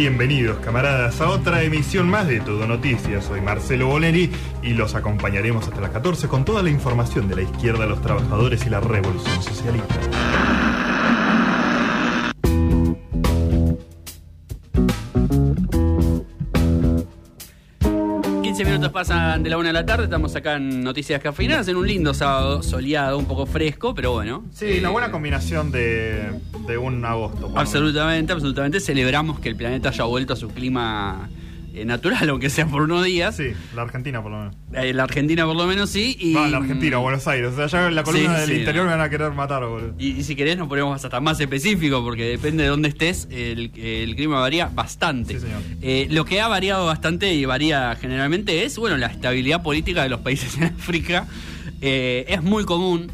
Bienvenidos, camaradas, a otra emisión más de Todo Noticias. Soy Marcelo Boleri y los acompañaremos hasta las 14 con toda la información de la izquierda, los trabajadores y la revolución socialista. Minutos pasan de la una de la tarde, estamos acá en Noticias Cafeinadas en un lindo sábado soleado, un poco fresco, pero bueno. Sí, una buena combinación de, de un agosto. Absolutamente, absolutamente. Celebramos que el planeta haya vuelto a su clima eh, natural, aunque sea por unos días. Sí, la Argentina por lo menos. Eh, la Argentina por lo menos sí. Y, No, la Argentina, Buenos Aires. O sea, ya en la columna Sí, del sí, interior no. me van a querer matar, boludo. Y, y si querés nos ponemos hasta más específico, porque depende de dónde estés, el, el clima varía bastante. Sí, señor. Eh, lo que ha variado bastante y varía generalmente es, bueno, la estabilidad política de los países en África. Eh, es muy común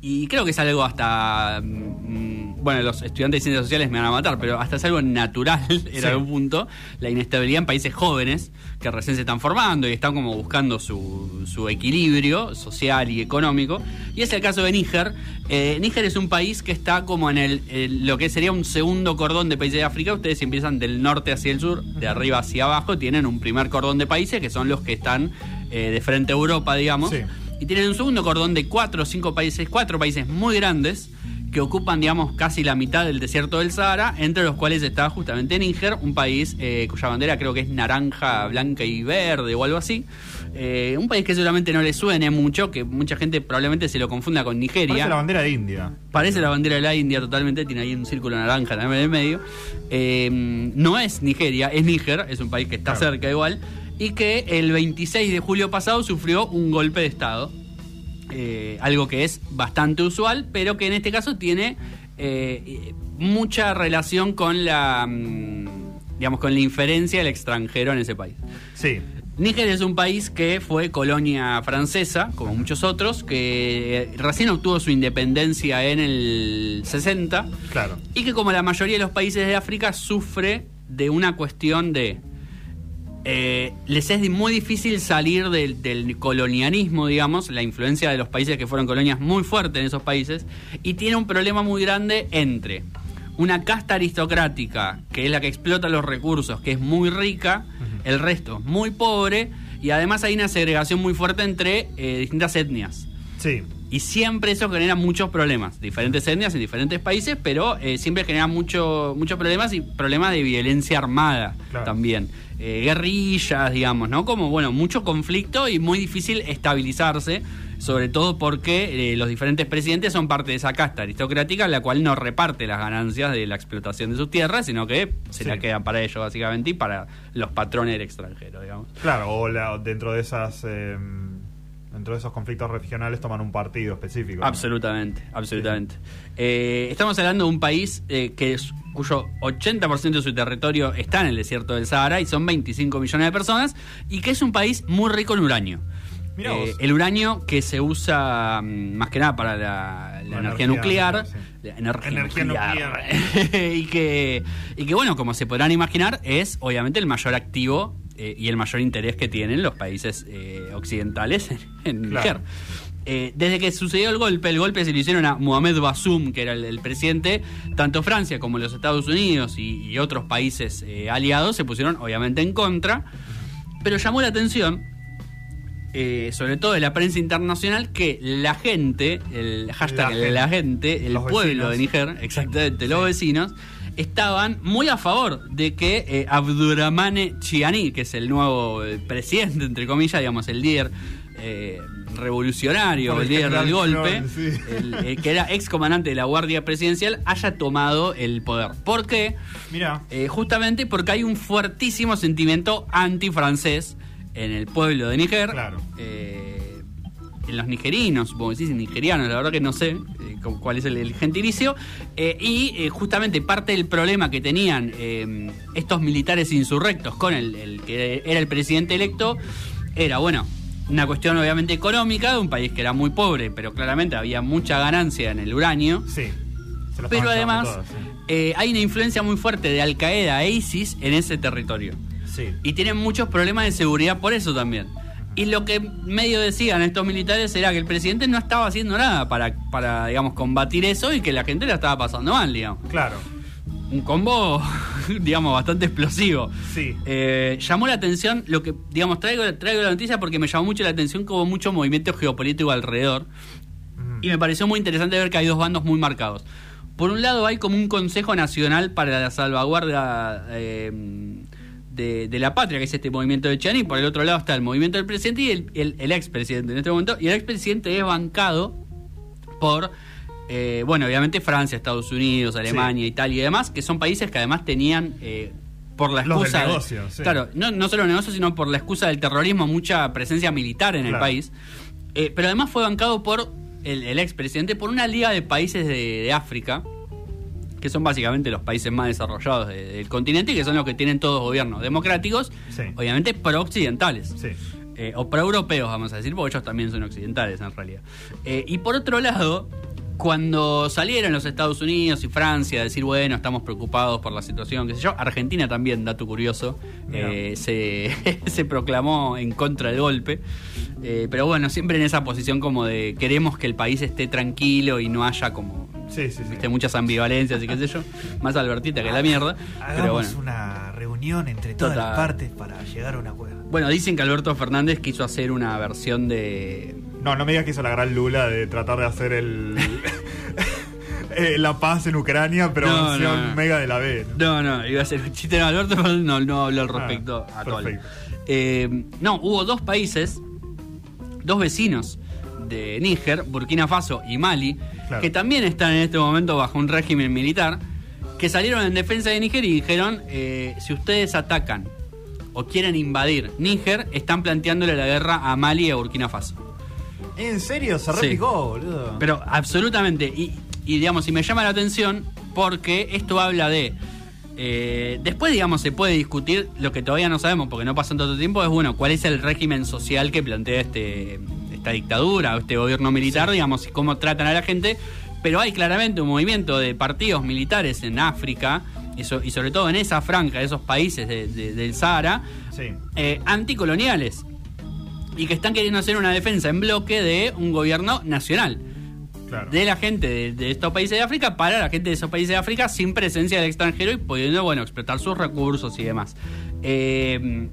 y creo que es algo hasta... mm, bueno, los estudiantes de ciencias sociales me van a matar, pero hasta es algo natural en Sí. algún punto, la inestabilidad en países jóvenes que recién se están formando y están como buscando su, su equilibrio social y económico. Y es el caso de Níger. Eh, Níger es un país que está como en el, el- lo que sería un segundo cordón de países de África. Ustedes empiezan del norte hacia el sur, de arriba hacia abajo, tienen un primer cordón de países que son los que están eh, de frente a Europa, digamos. Sí. Y tienen un segundo cordón de cuatro o cinco países, cuatro países muy grandes que ocupan, digamos, casi la mitad del desierto del Sahara, entre los cuales está justamente Níger, un país eh, cuya bandera creo que es naranja, blanca y verde o algo así. Eh, un país que seguramente no le suene mucho, que mucha gente probablemente se lo confunda con Nigeria. Parece la bandera de India. Parece la bandera de la India totalmente, tiene ahí un círculo naranja también en el medio. Eh, no es Nigeria, es Níger, es un país que está Claro. cerca igual, y que el 26 de julio pasado sufrió un golpe de Estado. Eh, algo que es bastante usual, pero que en este caso tiene eh, mucha relación con la, mm, digamos, con la inferencia del extranjero en ese país. Sí. Níger es un país que fue colonia francesa, como muchos otros, que recién obtuvo su independencia en el 60 Claro. y que como la mayoría de los países de África sufre de una cuestión de... eh, les es muy difícil salir del, del colonialismo, digamos, la influencia de los países que fueron colonias muy fuerte en esos países, y tiene un problema muy grande entre una casta aristocrática, que es la que explota los recursos, que es muy rica, el resto muy pobre, y además hay una segregación muy fuerte entre eh, distintas etnias. Sí. Y siempre eso genera muchos problemas. Diferentes etnias en diferentes países, pero eh, siempre genera mucho, muchos problemas y problemas de violencia armada Claro. también. Eh, guerrillas, digamos, ¿no? Como, bueno, mucho conflicto y muy difícil estabilizarse, sobre todo porque eh, los diferentes presidentes son parte de esa casta aristocrática, la cual no reparte las ganancias de la explotación de sus tierras, sino que se Sí. la quedan para ellos, básicamente, y para los patrones del extranjero, digamos. Claro, o la- dentro de esas. Dentro de esos conflictos regionales toman un partido específico. ¿no? Absolutamente, absolutamente. Eh, estamos hablando de un país eh, que es- cuyo 80% de su territorio está en el desierto del Sahara y son 25 millones de personas y que es un país muy rico en uranio. Mirá Eh, el uranio que se usa mm, más que nada para la, la La energía, energía nuclear, nuclear, sí. la energía, Energía nuclear. y que y que bueno, como se podrán imaginar, es obviamente el mayor activo eh, y el mayor interés que tienen los países eh, occidentales en, en Claro. Eh, desde que sucedió el golpe, el golpe se lo hicieron a Mohamed Bassoum, que era el, el presidente, tanto Francia como los Estados Unidos y, y otros países eh, aliados se pusieron obviamente en contra, pero llamó la atención, eh, sobre todo de la prensa internacional, que la gente, el hashtag La la gente, el pueblo vecinos. de Níger, exactamente, los vecinos, estaban muy a favor de que eh, Abdurrahmane Chiani, que es el nuevo eh, presidente, entre comillas, digamos, el líder eh, revolucionario, el líder del golpe, Flores, sí. el- el que era ex comandante de la Guardia Presidencial, haya tomado el poder. ¿Por qué? Mira. Eh, justamente porque hay un fuertísimo sentimiento antifrancés en el pueblo de Níger. Claro. Eh, en los nigerinos, que sí, nigerianos, la verdad que no sé eh, cu- cuál es el, el gentilicio. Eh, y eh, justamente parte del problema que tenían estos militares insurrectos con el, el que era el presidente electo era, bueno, una cuestión obviamente económica de un país que era muy pobre, pero claramente había mucha ganancia en el uranio. Sí. Se Pero además sí. eh, hay una influencia muy fuerte de Al Qaeda e ISIS en ese territorio. Sí. Y tienen muchos problemas de seguridad por eso también. Y lo que medio decían estos militares era que el presidente no estaba haciendo nada para, para digamos, combatir eso y que la gente la estaba pasando mal, digamos. Claro. Un combo digamos, bastante explosivo. Sí. Eh, llamó la atención, lo que, digamos, traigo, traigo la noticia porque me llamó mucho la atención que hubo mucho movimiento geopolítico alrededor. Mm. Y me pareció muy interesante ver que hay dos bandos muy marcados. Por un lado hay como un Consejo Nacional para la Salvaguardia eh, de, de la Patria, que es este movimiento de Chiani, y por el otro lado está el movimiento del presidente y el, el, el expresidente en este momento. Y el expresidente es bancado por, eh, bueno, obviamente Francia, Estados Unidos, Alemania, Italia y demás, que son países que además tenían... eh, por la Los excusa de- negocio, sí. claro no, no solo negocios sino por la excusa del terrorismo mucha presencia militar en el país Eh, pero además fue bancado por el, el expresidente por una liga de países de, de África que son básicamente los países más desarrollados de- del continente y que son los que tienen todos gobiernos democráticos Sí. obviamente pro-occidentales Sí. eh, o pro-europeos, vamos a decir, porque ellos también son occidentales en realidad. Eh, y por otro lado, cuando salieron los Estados Unidos y Francia a decir, bueno, estamos preocupados por la situación, qué sé yo, Argentina también, dato curioso, eh, se, se proclamó en contra del golpe. Eh, pero bueno, siempre en esa posición como de queremos que el país esté tranquilo y no haya como Sí, sí, sí. viste, muchas ambivalencias y qué sé yo, más Albertita que la mierda. Hagamos Pero bueno. una reunión entre todas Total. las partes para llegar a un acuerdo. Bueno, dicen que Alberto Fernández quiso hacer una versión de No, no me digas que hizo la gran lula de tratar de hacer el. eh, la paz en Ucrania, pero No, versión no, mega de la B. ¿no? No, iba a ser un chiste de Alberto, pero no, no habló al respecto Ah, a todo. perfecto. Eh, no, hubo dos países, dos vecinos de Níger, Burkina Faso y Mali, Claro. que también están en este momento bajo un régimen militar, que salieron en defensa de Níger y dijeron, eh, si ustedes atacan o quieren invadir Níger, están planteándole la guerra a Mali y a Burkina Faso. ¿En serio? Se Sí. repicó, boludo. Pero absolutamente. Y, y, digamos, y me llama la atención porque esto habla de. eh, después, digamos, se puede discutir lo que todavía no sabemos porque no pasó tanto tiempo. Es bueno, cuál es el régimen social que plantea este esta dictadura o este gobierno militar, digamos, y cómo tratan a la gente. Pero hay claramente un movimiento de partidos militares en África y, so- y sobre todo en esa franja, esos países de- de- del Sahara, Sí. eh, anticoloniales y que están queriendo hacer una defensa en bloque de un gobierno nacional Claro. de la gente de, de estos países de África para la gente de esos países de África sin presencia del extranjero y pudiendo bueno explotar sus recursos y demás Eh,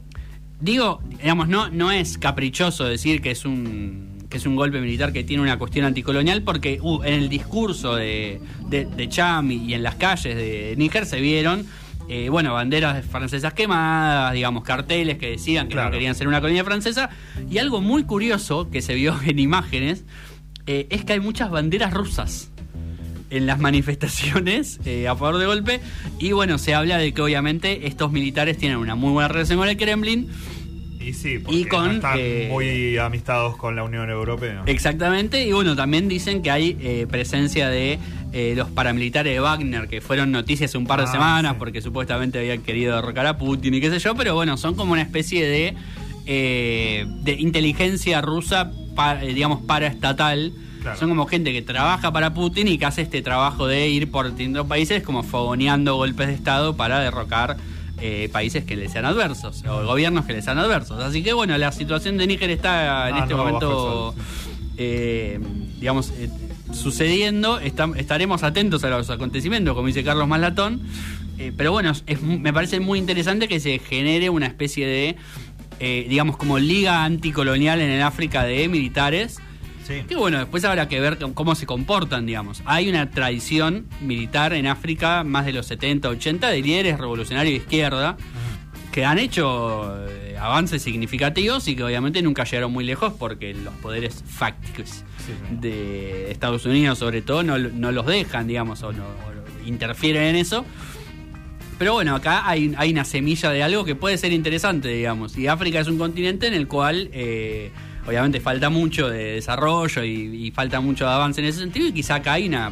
digo digamos no no es caprichoso decir que es un que es un golpe militar que tiene una cuestión anticolonial porque uh, en el discurso de, de, de Cham y en las calles de Níger se vieron eh, bueno, banderas francesas quemadas, digamos, carteles que decían que Claro. no querían ser una colonia francesa. Y algo muy curioso que se vio en imágenes eh, es que hay muchas banderas rusas en las manifestaciones eh, a favor de golpe. Y bueno, se habla de que obviamente estos militares tienen una muy buena relación con el Kremlin. Y sí, porque Y con, no están eh, muy amistados con la Unión Europea. Exactamente, y bueno, también dicen que hay eh, presencia de eh, los paramilitares de Wagner, que fueron noticias hace un par de Ah, semanas, sí. porque supuestamente habían querido derrocar a Putin y qué sé yo, pero bueno, son como una especie de, eh, de inteligencia rusa, eh, digamos, paraestatal. Claro. Son como gente que trabaja para Putin y que hace este trabajo de ir por distintos países como fogoneando golpes de Estado para derrocar eh, países que les sean adversos o gobiernos que les sean adversos. Así que bueno, la situación de Níger está en Ah, este no, momento eh, digamos, eh, sucediendo. Estaremos atentos a los acontecimientos, como dice Carlos Maslatón. Eh, pero bueno, es me parece muy interesante que se genere una especie de, eh, digamos, como liga anticolonial en el África de militares. Sí. Que bueno, después habrá que ver cómo se comportan, digamos. Hay una tradición militar en África, más de los 70, 80, de líderes revolucionarios de izquierda que han hecho avances significativos y que obviamente nunca llegaron muy lejos porque los poderes fácticos Sí, sí. de Estados Unidos sobre todo no, no los dejan, digamos, o no o interfieren en eso. Pero bueno, acá hay, hay una semilla de algo que puede ser interesante, digamos. Y África es un continente en el cual eh, obviamente falta mucho de desarrollo y, y falta mucho de avance en ese sentido y quizá acá hay una,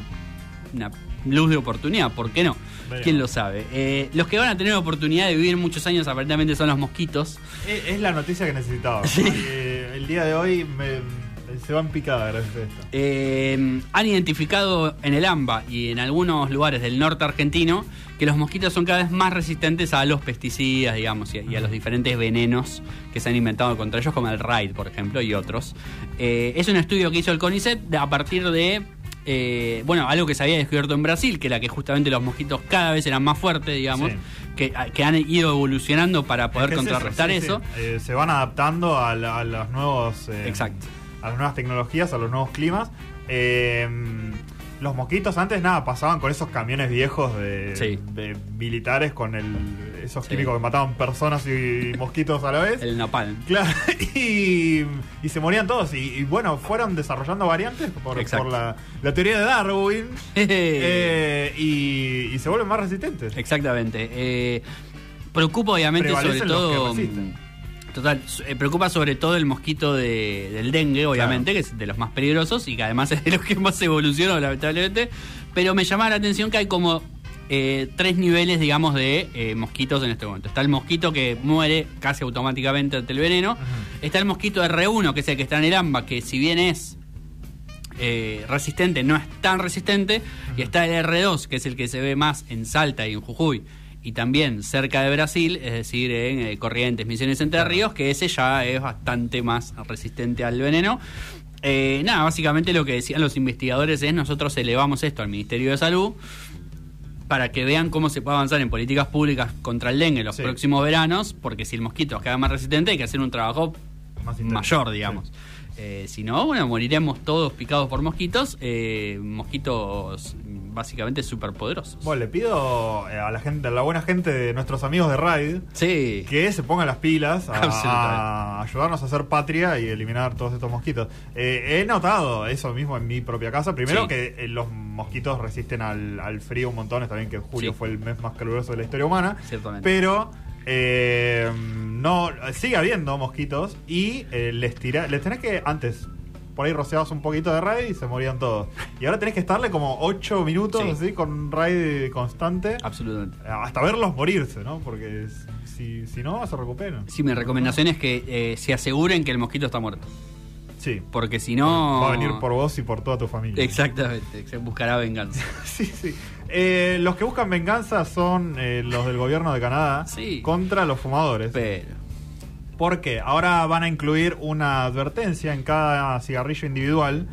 una luz de oportunidad, ¿por qué no? ¿Quién lo sabe? Eh, los que van a tener oportunidad de vivir muchos años aparentemente son los mosquitos. Es, es la noticia que necesitaba. Eh, el día de hoy me- se van picada gracias a esto. Eh, han identificado en el AMBA y en algunos lugares del norte argentino que los mosquitos son cada vez más resistentes a los pesticidas, digamos, y a, y a los diferentes venenos que se han inventado contra ellos, como el RAID, por ejemplo, y otros. Eh, es un estudio que hizo el CONICET a partir de, eh, bueno, algo que se había descubierto en Brasil, que era que justamente los mosquitos cada vez eran más fuertes, digamos, Sí. que, que han ido evolucionando para poder Es que es contrarrestar sí, eso. sí. Eh, se van adaptando a, la- a los nuevos. eh, Exacto. A las nuevas tecnologías, a los nuevos climas. Eh, los mosquitos antes nada pasaban con esos camiones viejos de militares con el, esos químicos que mataban personas y mosquitos a la vez. El napalm. Claro, y, y se morían todos. Y, y bueno, fueron desarrollando variantes por, la, la teoría de Darwin. eh, y, y se vuelven más resistentes. Exactamente. Eh, preocupa obviamente sobre Prevalecen todo. mm, Total, eh, preocupa sobre todo el mosquito de- del dengue, obviamente, que es de los más peligrosos y que además es de los que más evolucionó, lamentablemente. Pero me llama la atención que hay como eh, tres niveles, digamos, de eh, mosquitos en este momento. Está el mosquito que muere casi automáticamente ante el veneno. Está el mosquito R1, que es el que está en el AMBA, que si bien es eh, resistente, no es tan resistente. Y está el R2, que es el que se ve más en Salta y en Jujuy. Y también cerca de Brasil, es decir, en Corrientes, Misiones Entre Ríos, que ese ya es bastante más resistente al veneno. Eh, nada, básicamente lo que decían los investigadores es nosotros elevamos esto al Ministerio de Salud para que vean cómo se puede avanzar en políticas públicas contra el dengue en los Sí. próximos veranos, porque si el mosquito queda más resistente hay que hacer un trabajo Más mayor, digamos. Eh, si no, bueno, moriremos todos picados por mosquitos, eh, mosquitos básicamente superpoderosos. Bueno, le pido eh, a la gente, a la buena gente de nuestros amigos de Raid Sí. que se pongan las pilas a, ayudarnos a hacer patria y eliminar todos estos mosquitos. Eh, he notado eso mismo en mi propia casa. Primero Sí. que eh, los mosquitos resisten al, al frío un montón. Está bien que julio Sí. fue el mes más caluroso de la historia humana. Ciertamente. Pero eh, no sigue habiendo mosquitos y eh, les tira, les tenés que antes por ahí rociabas un poquito de raid y se morían todos. Y ahora tenés que estarle como 8 minutos Sí. así con raid constante Absolutamente. hasta verlos morirse, ¿no? Porque si, si no, se recuperan. Sí, mi recomendación es que eh, se aseguren que el mosquito está muerto. Sí. Porque si no. Va a venir por vos y por toda tu familia. Exactamente, se buscará venganza. Sí, sí. Eh, los que buscan venganza son eh, los del gobierno de Canadá Sí. contra los fumadores. Pero. ¿Por qué? Ahora van a incluir una advertencia en cada cigarrillo individual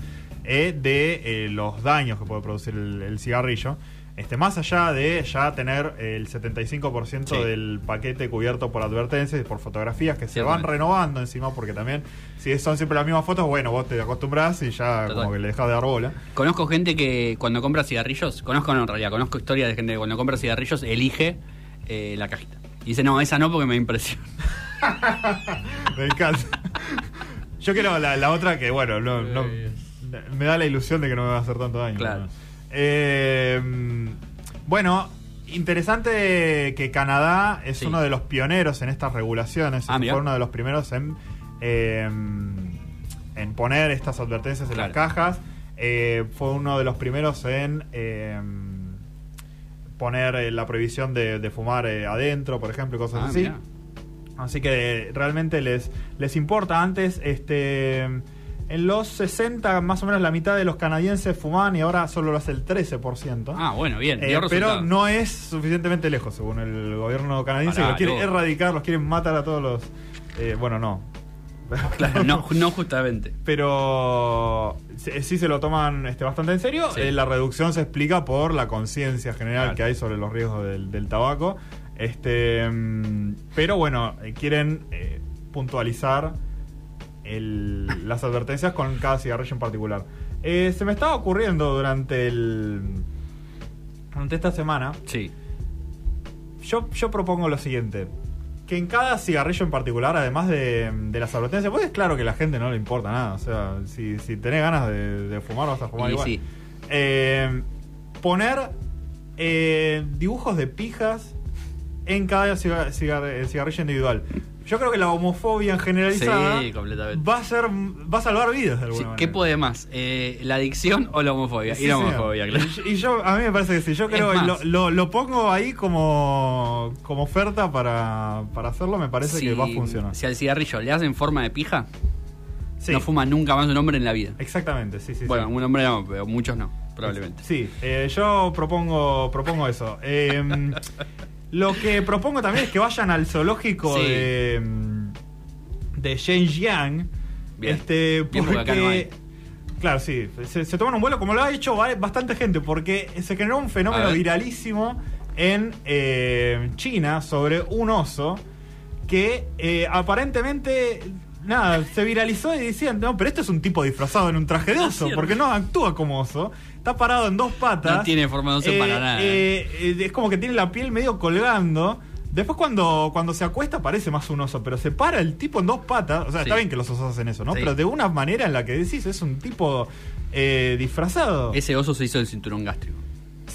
eh, de eh, los daños que puede producir el, el cigarrillo. Este, más allá de ya tener el 75% Sí. del paquete cubierto por advertencias y por fotografías que se van renovando encima, porque también, si son siempre las mismas fotos, bueno, vos te acostumbras y ya Total. como que le dejas de dar bola. Conozco gente que cuando compra cigarrillos, conozco no, en realidad, conozco historias de gente que cuando compra cigarrillos elige eh, la cajita. Y dice, no, esa no porque me impresiona. Me encanta. Yo quiero la, la otra que, bueno, no, no- me da la ilusión de que no me va a hacer tanto daño. Claro. ¿no? Eh, bueno, interesante que Canadá es Sí. uno de los pioneros en estas regulaciones. Ah, mirá. fue uno de los primeros en, eh, en poner estas advertencias en Claro. las cajas. Eh, fue uno de los primeros en eh, poner eh, la prohibición de, de fumar eh, adentro, por ejemplo, cosas Ah, así. mirá. Así que realmente les, les importa. Antes, este en los 60, más o menos la mitad de los canadienses fumaban y ahora solo lo hace el 13%. Ah, bueno, bien. Eh, pero no es suficientemente lejos, según el gobierno canadiense, Pará, que los quiere no. erradicar, los quieren matar a todos los... eh, bueno, no. Claro, no, no justamente. Pero sí, sí se lo toman este, bastante en serio. Sí. Eh, la reducción se explica por la conciencia general Claro. que hay sobre los riesgos del, del tabaco. Este, mm, pero bueno, eh, quieren eh, puntualizar el- las advertencias con cada cigarrillo en particular. Eh, se me estaba ocurriendo durante el durante esta semana. Sí. Yo, yo propongo lo siguiente. Que en cada cigarrillo en particular, además de, de las advertencias, pues es claro que a la gente no le importa nada. O sea, si, si tenés ganas de, de fumar, vas a fumar Y igual. sí. Eh, poner eh, dibujos de pijas en cada ciga- cigar- eh, cigarrillo individual. Yo creo que la homofobia generalizada Sí, completamente. va a ser va a salvar vidas de alguna Sí, manera. ¿Qué puede más? Eh, ¿La adicción o la homofobia? Sí, y la homofobia, claro. Y, y yo, a mí me parece que sí. Yo creo que lo, lo- lo pongo ahí como, como oferta para, para hacerlo. Me parece que va a funcionar. Si al cigarrillo le hacen forma de pija, no fuma nunca más un hombre en la vida. exactamente. Sí, sí, bueno, un hombre no, pero muchos no, probablemente. Sí, eh, yo propongo, propongo eso. Eh, lo que propongo también es que vayan al zoológico Sí. de, de Shenyang. Bien. Este, Bien, porque acá no hay. Claro, sí. Se, se toman un vuelo como lo ha hecho bastante gente, porque se generó un fenómeno viralísimo en eh, China sobre un oso que eh, aparentemente nada, se viralizó y decían, no, pero esto es un tipo disfrazado en un traje de Ah, oso, porque no actúa como oso, está parado en dos patas. No tiene forma de oso para nada. eh, eh, es como que tiene la piel medio colgando. Después cuando, cuando se acuesta parece más un oso, pero se para el tipo en dos patas. O sea, Sí. está bien que los osos hacen eso, ¿no? Sí. Pero de una manera en la que decís, es un tipo eh, disfrazado. Ese oso se hizo el cinturón gástrico.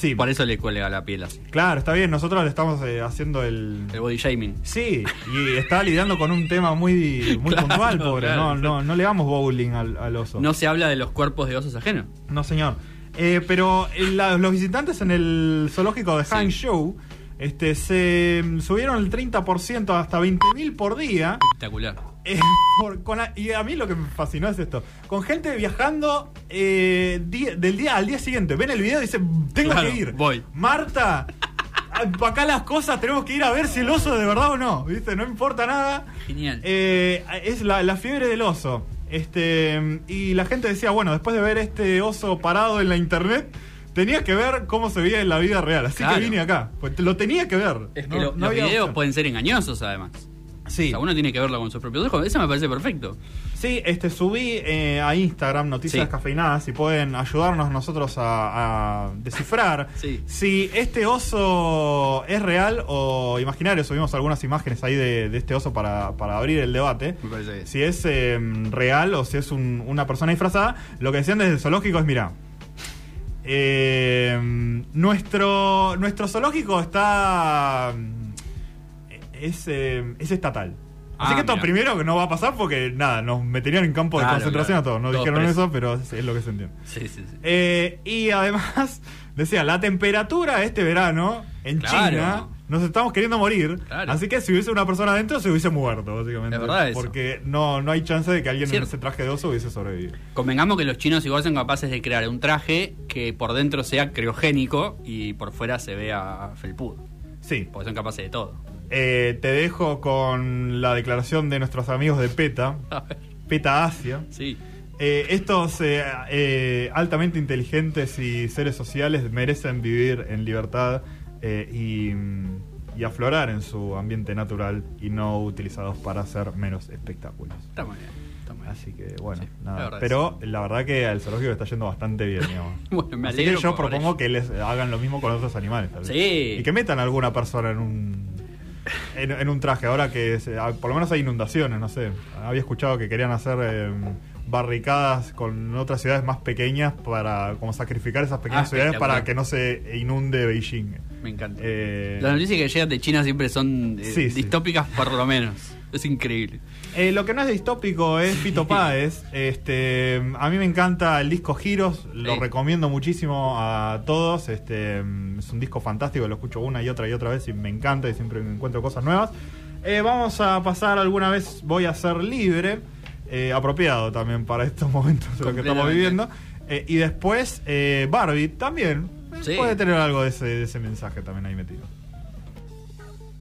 Sí, Por eso le cuelga la piel así. claro, está bien. Nosotros le estamos eh, haciendo el... El body shaming. Sí, y está lidiando con un tema muy, muy Claro, puntual, pobre. claro. No, no, no le damos bowling al, al oso. No se habla de los cuerpos de osos ajenos. No, señor. Eh, pero eh, la- los visitantes en el zoológico de Sí. Hangzhou este, se mm, subieron el 30% hasta 20.000 por día. Espectacular. Eh, por- con la- y a mí lo que me fascinó es esto. Con gente viajando eh, di- del día al día siguiente. Ven el video y dicen, tengo Claro, que ir. voy. Marta, acá las cosas tenemos que ir a ver si el oso de verdad o no. ¿Viste? No importa nada. Genial. Eh, es la, la fiebre del oso. Este, y la gente decía, bueno, después de ver este oso parado en la internet, tenía que ver cómo se veía en la vida real. Así Claro. que vine acá. Pues lo tenía que ver. es que No- lo- no los videos opción. pueden ser engañosos además. Sí. O sea, uno tiene que verlo con sus propios ojos. Eso me parece perfecto. Sí, este, subí eh, a Instagram noticias Sí. cafeinadas y pueden ayudarnos nosotros a, a descifrar Sí. si este oso es real o imaginario. Subimos algunas imágenes ahí de, de este oso para, para abrir el debate. Me parece bien. Si es eh, real o si es un- una persona disfrazada. Lo que decían desde el zoológico es, mira, eh, nuestro, nuestro zoológico está... Es, eh, es estatal. Así Ah, que esto mira. primero que no va a pasar porque nada, nos meterían en campo de concentración claro. a todos. No Todos dijeron presos. eso, pero es, es lo que se entiende. Sí, sí, sí. Eh, y además, decía, la temperatura este verano en Claro. China nos estamos queriendo morir. Así que si hubiese una persona adentro se hubiese muerto, básicamente. Es verdad eso. Porque no, no hay chance de que alguien en ese traje de oso hubiese sobrevivido. Convengamos que los chinos igual son capaces de crear un traje que por dentro sea criogénico y por fuera se vea felpudo. Sí. Porque son capaces de todo. Eh, te dejo con la declaración de nuestros amigos de PETA. PETA Asia. Sí. Eh, estos eh, eh, altamente inteligentes y seres sociales merecen vivir en libertad eh, y, mm, y aflorar en su ambiente natural y no utilizados para hacer menos espectáculos. Está muy bien. Está muy bien. Así que bueno, Sí, nada. Pero la verdad que al zoológico está yendo bastante bien, digamos. Bueno, me Así que yo propongo que les hagan lo mismo con otros animales. tal vez. Sí. Y que metan a alguna persona en un en, en un traje. Ahora que se- ah, por lo menos hay inundaciones, no sé. Había escuchado que querían hacer eh, barricadas con otras ciudades más pequeñas para como sacrificar esas pequeñas Ah, ciudades para que no se inunde Beijing. Me encanta. Eh, Las noticias que llegan de China siempre son eh, Sí, sí. distópicas por lo menos. Es increíble. Eh, lo que no es distópico es Fito Páez. Este, a mí me encanta el disco Giros, lo recomiendo muchísimo a todos. Este, es un disco fantástico, lo escucho una y otra y otra vez y me encanta y siempre encuentro cosas nuevas. Eh, vamos a pasar alguna vez, voy a ser libre, eh, apropiado también para estos momentos de lo que estamos viviendo. Eh, y después eh, Barbie también. Sí. Puede tener algo de ese, de ese mensaje también ahí metido.